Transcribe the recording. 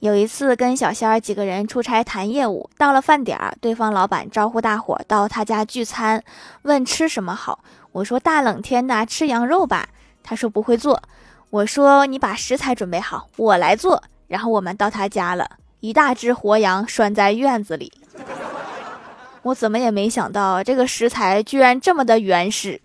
有一次跟小仙儿几个人出差谈业务，到了饭点儿，对方老板招呼大伙到他家聚餐，问吃什么好。我说大冷天的吃羊肉吧。他说不会做。我说你把食材准备好，我来做。然后我们到他家了，一大只活羊拴在院子里。我怎么也没想到，这个食材居然这么的原始。